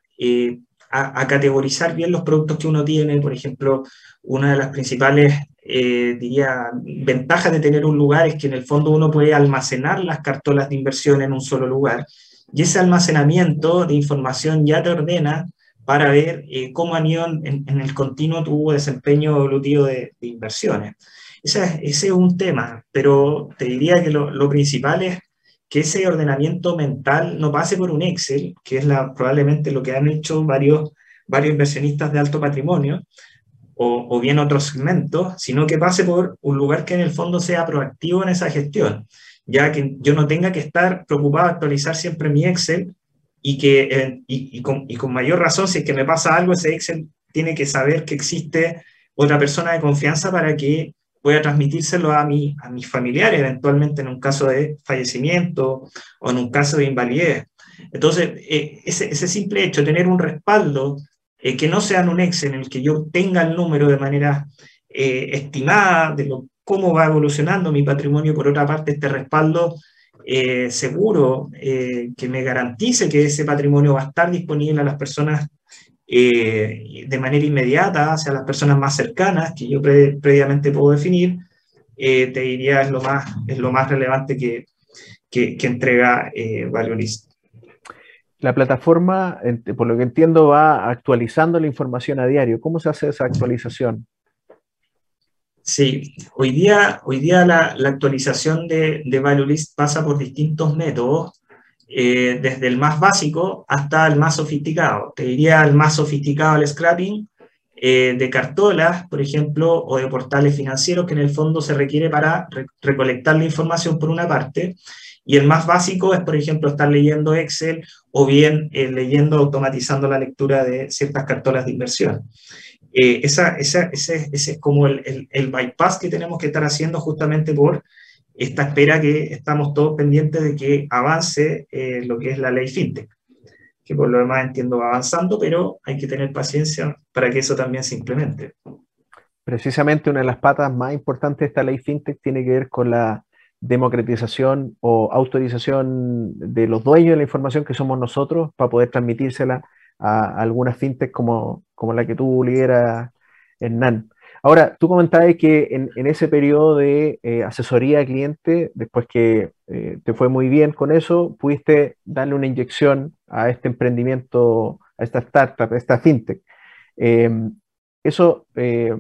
a, categorizar bien los productos que uno tiene. Por ejemplo, una de las principales, eh, diría, ventajas de tener un lugar es que en el fondo uno puede almacenar las cartolas de inversión en un solo lugar. Y ese almacenamiento de información ya te ordena para ver eh, cómo han en, el continuo tu desempeño evolutivo de, inversiones. Ese, es un tema, pero te diría que lo, lo principal es que ese ordenamiento mental no pase por un Excel, que es la, probablemente lo que han hecho varios, varios inversionistas de alto patrimonio, o, o, bien otros segmentos, sino que pase por un lugar que en el fondo sea proactivo en esa gestión, ya que yo no tenga que estar preocupado de actualizar siempre mi Excel y que eh, y, y, con, y con mayor razón, si es que me pasa algo, ese Excel tiene que saber que existe otra persona de confianza para que a transmitírselo a, mi, a mis familiares, eventualmente en un caso de fallecimiento o en un caso de invalidez. Entonces, eh, ese, ese, simple hecho, tener un respaldo eh, que no sea en un Excel en el que yo tenga el número de manera eh, estimada de lo, cómo va evolucionando mi patrimonio, por otra parte, este respaldo seguro que me garantice que ese patrimonio va a estar disponible a las personas eh, de manera inmediata hacia las personas más cercanas que yo previamente puedo definir, eh, te diría es lo más, es lo más relevante que, que, entrega eh, List. La plataforma, por lo que entiendo, va actualizando la información a diario. ¿Cómo se hace esa actualización? Sí, hoy día, hoy día la, la actualización de, de List pasa por distintos métodos. Eh, desde el más básico hasta el más sofisticado. Te diría el más sofisticado el scrapping eh, de cartolas, por ejemplo, o de portales financieros que en el fondo se requiere para recolectar la información por una parte. Y el más básico es, por ejemplo, estar leyendo Excel o bien eh, leyendo, automatizando la lectura de ciertas cartolas de inversión. Esa, ese, ese, es como el, el, el bypass que tenemos que estar haciendo justamente por esta espera que estamos todos pendientes de que avance eh, lo que es la ley FinTech, que por lo demás entiendo va avanzando, pero hay que tener paciencia para que eso también se implemente. Precisamente una de las patas más importantes de esta ley FinTech tiene que ver con la democratización o autorización de los dueños de la información que somos nosotros para poder transmitírsela a, algunas fintech como, como la que tú lideras, Hernán. Ahora, tú comentabas que en, ese periodo de eh, asesoría al cliente, después que eh, te fue muy bien con eso, pudiste darle una inyección a este emprendimiento, a esta startup, a esta fintech. Em, ¿Eso eh,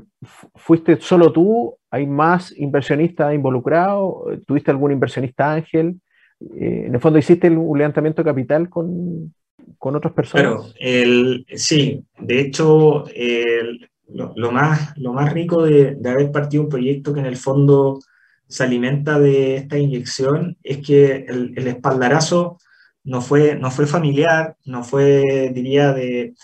fuiste solo tú? ¿Hay más inversionistas involucrados? ¿Tuviste algún inversionista ángel? en el fondo, ¿hiciste un levantamiento de capital con, con otras personas? El, sí. De hecho, el, lo, más, lo más rico de, haber partido un proyecto que en el fondo se alimenta de esta inyección es que el, espaldarazo no fue, no fue familiar, no fue, diría, de,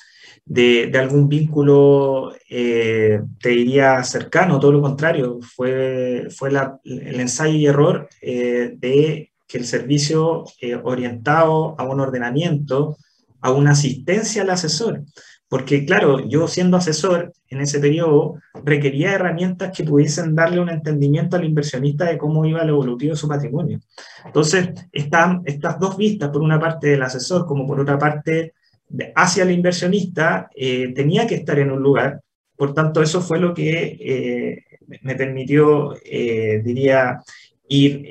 algún vínculo, eh, te diría, cercano, todo lo contrario, fue, fue el ensayo y error eh, de que el servicio eh, orientado a un ordenamiento, a una asistencia al asesor. Porque claro, yo siendo asesor en ese periodo requería herramientas que pudiesen darle un entendimiento al inversionista de cómo iba el evolutivo de su patrimonio. Entonces, están estas dos vistas, por una parte del asesor como por otra parte hacia el inversionista, eh, tenía que estar en un lugar. Por tanto, eso fue lo que eh, me permitió, eh, diría, ir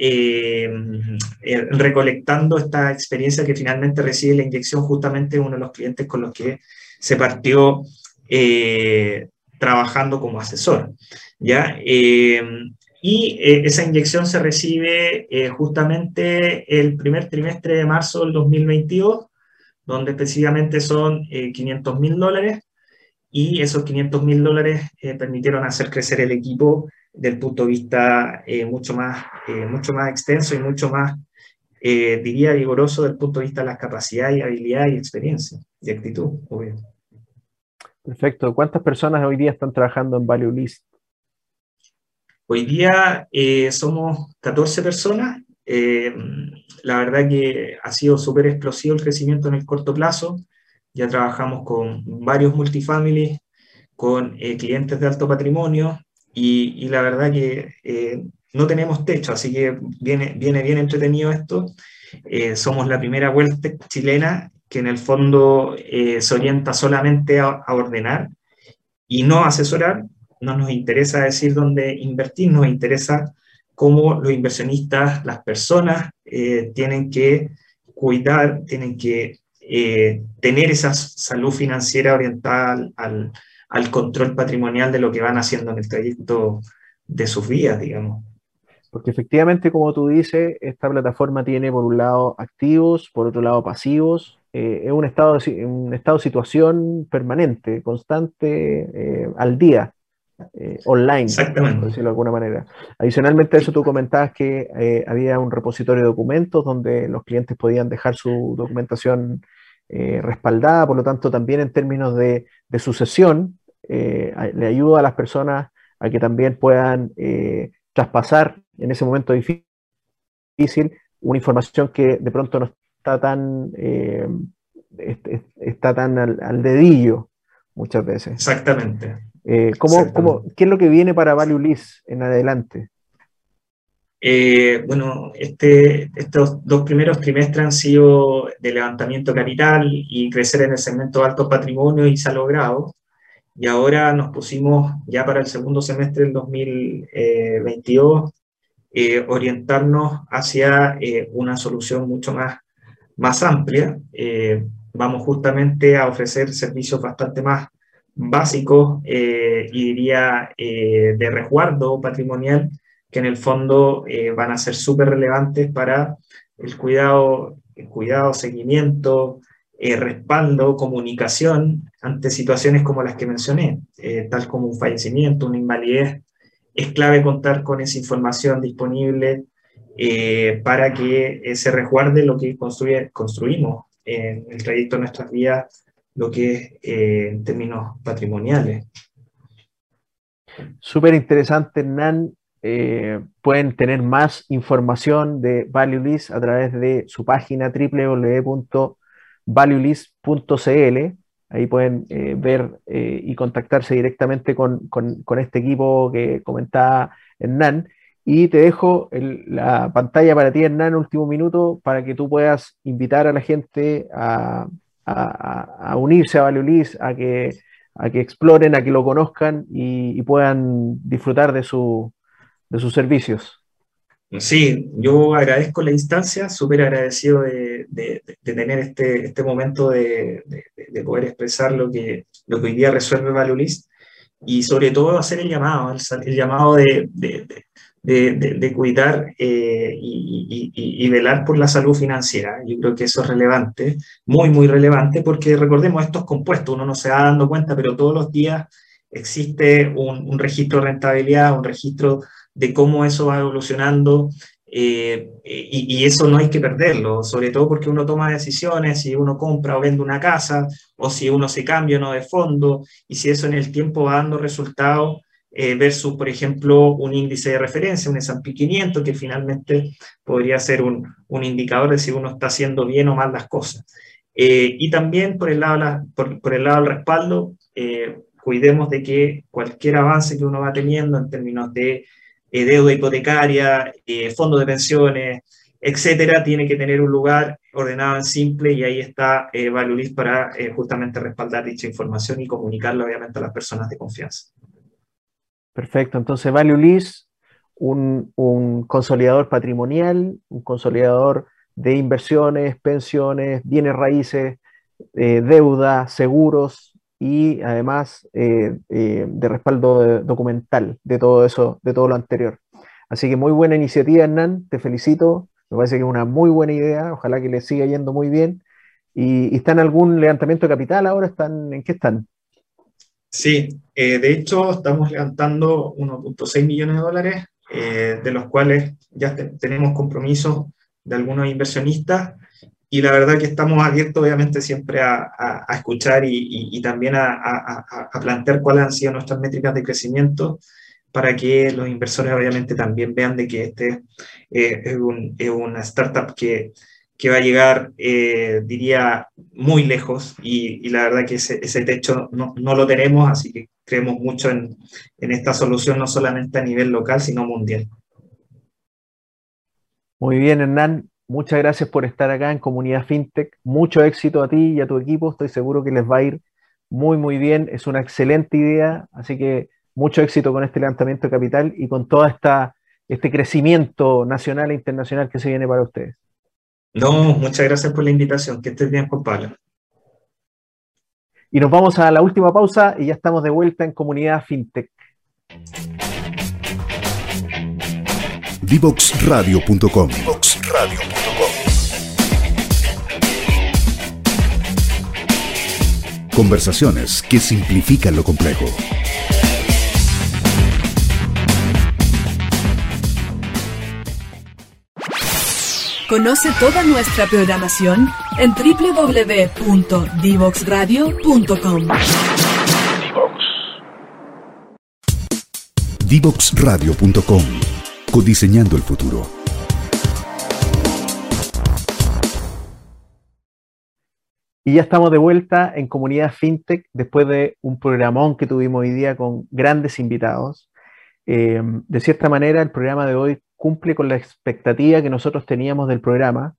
recolectando esta experiencia que finalmente recibe la inyección justamente uno de los clientes con los que se partió eh, trabajando como asesor. ¿ya? Eh, y eh, esa inyección se recibe justamente el primer trimestre de marzo del 2022, donde específicamente son 500 mil dólares, y esos 500 mil dólares permitieron hacer crecer el equipo del punto de vista mucho, más, mucho más extenso y mucho más, diría, vigoroso del punto de vista de las capacidades habilidades y experiencia y actitud, obvio. Perfecto. ¿Cuántas personas hoy día están trabajando en Value List? Hoy día eh, somos 14 personas. Eh, la verdad que ha sido súper explosivo el crecimiento en el corto plazo. Ya trabajamos con varios multifamilies, con eh, clientes de alto patrimonio y, la verdad que no tenemos techo, así que viene, viene bien entretenido esto. somos la primera vuelta chilena que en el fondo eh, se orienta solamente a, ordenar y no asesorar. No nos interesa decir dónde invertir, nos interesa cómo los inversionistas, las personas, eh, tienen que cuidar, tienen que eh, tener esa salud financiera orientada al, al, control patrimonial de lo que van haciendo en el trayecto de sus vidas, digamos. Porque efectivamente, como tú dices, esta plataforma tiene por un lado activos, por otro lado pasivos, eh, es un estado, de, un estado de situación permanente, constante, eh, al día, eh, online, por decirlo de alguna manera. Adicionalmente a eso, tú comentabas que había un repositorio de documentos donde los clientes podían dejar su documentación respaldada, por lo tanto, también en términos de, de sucesión, le ayuda a las personas a que también puedan traspasar en ese momento difícil una información que de pronto no está tan, eh, está tan al, dedillo muchas veces. Exactamente. Eh, ¿cómo, qué es lo que viene para Value List en adelante? Eh, bueno, este, estos dos primeros trimestres han sido de levantamiento capital y crecer en el segmento de alto patrimonio y se ha logrado. Y ahora nos pusimos ya para el segundo semestre del 2022 orientarnos hacia una solución mucho más más amplia, eh, vamos justamente a ofrecer servicios bastante más básicos eh, y diría eh, de resguardo patrimonial que en el fondo van a ser súper relevantes para el cuidado, el cuidado seguimiento, respaldo, comunicación ante situaciones como las que mencioné, tal como un fallecimiento, una invalidez. Es clave contar con esa información disponible eh, para que se resguarde lo que construimos en el trayecto de nuestras vidas, lo que es eh, en términos patrimoniales. Súper interesante, Hernán. Eh, pueden tener más información de ValueList a través de su página www.valuelist.cl. Ahí pueden ver y contactarse directamente con, con, este equipo que comentaba Hernán. Y te dejo la pantalla para ti, Hernán, último minuto, para que tú puedas invitar a la gente a, a, unirse a Valeolis, a que, a que exploren, a que lo conozcan y, puedan disfrutar de, su, de sus servicios. Sí, yo agradezco la instancia, súper agradecido de, de, tener este, este momento de, de, poder expresar lo que, lo que hoy día resuelve Valeolis y sobre todo hacer el llamado, el, llamado de, de, cuidar eh, y, y, velar por la salud financiera. Yo creo que eso es relevante, muy, muy relevante, porque recordemos estos compuestos, uno no se va dando cuenta, pero todos los días existe un, un registro de rentabilidad, un registro de cómo eso va evolucionando. Eh, y, eso no hay que perderlo, sobre todo porque uno toma decisiones, si uno compra o vende una casa, o si uno se cambia o no de fondo, y si eso en el tiempo va dando resultados, eh, versus, por ejemplo, un índice de referencia, un S&P 500, que finalmente podría ser un, un, indicador de si uno está haciendo bien o mal las cosas. Eh, y también por el lado, por, el lado del respaldo, cuidemos de que cualquier avance que uno va teniendo en términos de deuda hipotecaria, fondos de pensiones, etcétera, tiene que tener un lugar ordenado en simple y ahí está eh, Valulis para justamente respaldar dicha información y comunicarla obviamente a las personas de confianza. Perfecto, entonces Value Lease, un, un, consolidador patrimonial, un consolidador de inversiones, pensiones, bienes raíces, eh, deuda, seguros y además eh, eh, de respaldo documental de todo eso, de todo lo anterior. Así que muy buena iniciativa, Hernán, te felicito, me parece que es una muy buena idea, ojalá que le siga yendo muy bien. ¿Y, y está en algún levantamiento de capital ahora? ¿Están, ¿En qué están? Sí, eh, de hecho estamos levantando 1.6 millones de dólares, de los cuales ya tenemos compromisos de algunos inversionistas y la verdad que estamos abiertos obviamente siempre a, escuchar y, también a, plantear cuáles han sido nuestras métricas de crecimiento para que los inversores obviamente también vean de que este eh, es, es, una startup que que va a llegar, eh, diría, muy lejos y, la verdad que ese, ese techo no, no, lo tenemos, así que creemos mucho en, en, esta solución, no solamente a nivel local, sino mundial. Muy bien, Hernán. Muchas gracias por estar acá en Comunidad FinTech. Mucho éxito a ti y a tu equipo. Estoy seguro que les va a ir muy, muy bien. Es una excelente idea. Así que mucho éxito con este levantamiento de capital y con todo esta, este crecimiento nacional e internacional que se viene para ustedes. No, muchas gracias por la invitación. Que estés bien, Juan Pablo. Y nos vamos a la última pausa y ya estamos de vuelta en Comunidad FinTech. Divoxradio.com Conversaciones que simplifican lo complejo. Conoce toda nuestra programación en www.divoxradio.com. Divoxradio.com. Codiseñando el futuro. Y ya estamos de vuelta en Comunidad FinTech después de un programón que tuvimos hoy día con grandes invitados. Eh, de cierta manera, el programa de hoy cumple con la expectativa que nosotros teníamos del programa,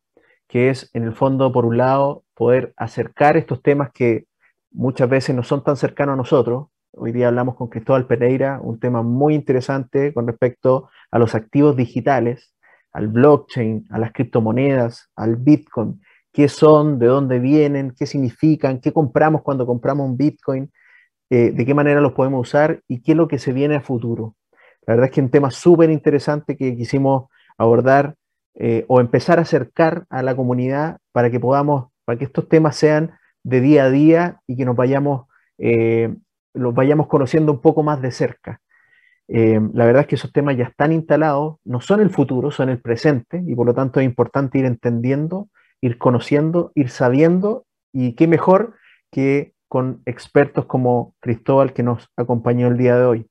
que es, en el fondo, por un lado, poder acercar estos temas que muchas veces no son tan cercanos a nosotros. Hoy día hablamos con Cristóbal Pereira, un tema muy interesante con respecto a los activos digitales, al blockchain, a las criptomonedas, al Bitcoin, qué son, de dónde vienen, qué significan, qué compramos cuando compramos un Bitcoin, eh, de qué manera los podemos usar y qué es lo que se viene a futuro. La verdad es que es un tema súper interesante que quisimos abordar eh, o empezar a acercar a la comunidad para que podamos, para que estos temas sean de día a día y que nos vayamos, eh, los vayamos conociendo un poco más de cerca. La verdad es que esos temas ya están instalados, no son el futuro, son el presente y por lo tanto es importante ir entendiendo, ir conociendo, ir sabiendo y qué mejor que con expertos como Cristóbal que nos acompañó el día de hoy.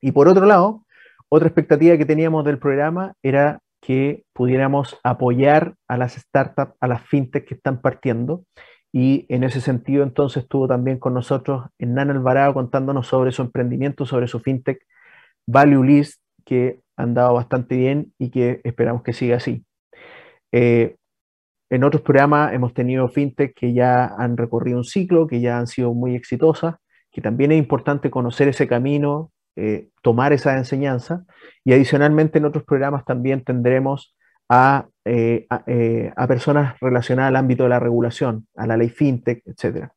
Y por otro lado, otra expectativa que teníamos del programa era que pudiéramos apoyar a las startups, a las fintech que están partiendo. Y en ese sentido, entonces, estuvo también con nosotros Hernán Alvarado contándonos sobre su emprendimiento, sobre su fintech Value List, que ha andado bastante bien y que esperamos que siga así. Eh, en otros programas hemos tenido fintech que ya han recorrido un ciclo, que ya han sido muy exitosas, que también es importante conocer ese camino, eh, tomar esa enseñanza. Y adicionalmente en otros programas también tendremos a, eh, eh, a, personas relacionadas al ámbito de la regulación, a la ley fintech, etc.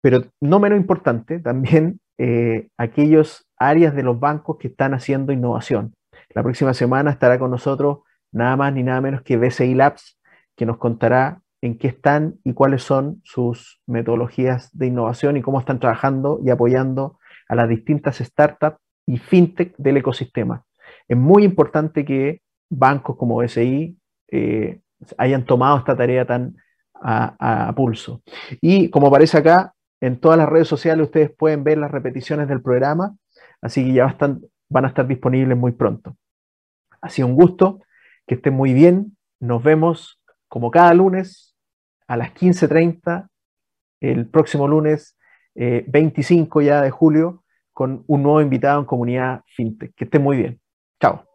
pero no menos importante, también aquellos áreas de los bancos que están haciendo innovación. La próxima semana estará con nosotros nada más ni nada menos que BCI Labs, que nos contará en qué están y cuáles son sus metodologías de innovación y cómo están trabajando y apoyando a las distintas startups y fintech del ecosistema. Es muy importante que bancos como BCI eh, hayan tomado esta tarea tan a, pulso. Y como aparece acá, en todas las redes sociales ustedes pueden ver las repeticiones del programa, así que ya van a estar disponibles muy pronto. Ha sido un gusto, que estén muy bien, nos vemos como cada lunes a las 15.30, el próximo lunes 25 eh, ya de julio, con un nuevo invitado en comunidad FinTech. Que estén muy bien. Chao.